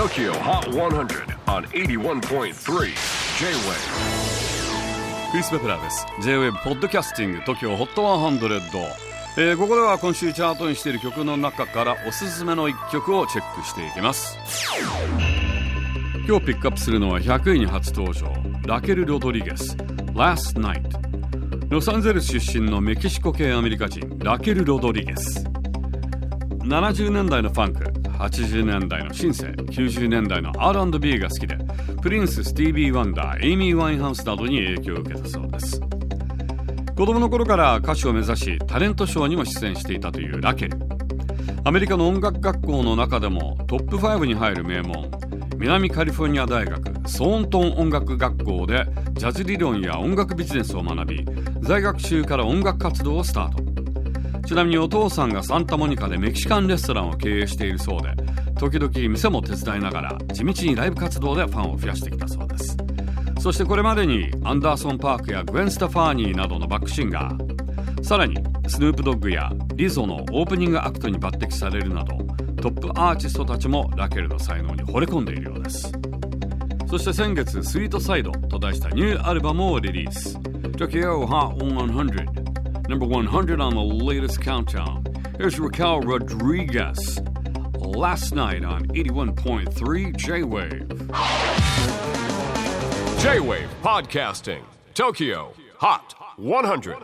TOKYO HOT 100 on 81.3 J-WAVE クリス・ベプラーです。J-WAVE ポッドキャスティング TOKYO HOT 100、えー、ここでは今週チャートにしている曲の中からおすすめの一曲をチェックしていきます。今日ピックアップするのは100位に初登場ラケル・ロドリゲス Last Night ロサンゼルス出身のメキシコ系アメリカ人ラケル・ロドリゲス。70年代のファンク80年代のシンセ90年代の R&B が好きでプリンススティービー・ワンダーエイミー・ワインハウスなどに影響を受けたそうです。子供の頃から歌手を目指しタレントショーにも出演していたというラケル。アメリカの音楽学校の中でもトップ5に入る名門南カリフォルニア大学ソーントン音楽学校でジャズ理論や音楽ビジネスを学び在学中から音楽活動をスタート。ちなみにお父さんがサンタモニカでメキシカンレストランを経営しているそうで時々店も手伝いながら地道にライブ活動でファンを増やしてきたそうです。そしてこれまでにアンダーソン・パークやグエン・スタファーニーなどのバックシンガーさらにスヌープドッグやリゾのオープニングアクトに抜擢されるなどトップアーティストたちもラケルの才能に惚れ込んでいるようです。そして先月「スイートサイド」と題したニューアルバムをリリース。Tokyo Hot 100 number 100 on the latest countdown. Here's Raquel Rodriguez. Last night on 81.3 J Wave. J-WAVE PODCASTING TOKYO HOT 100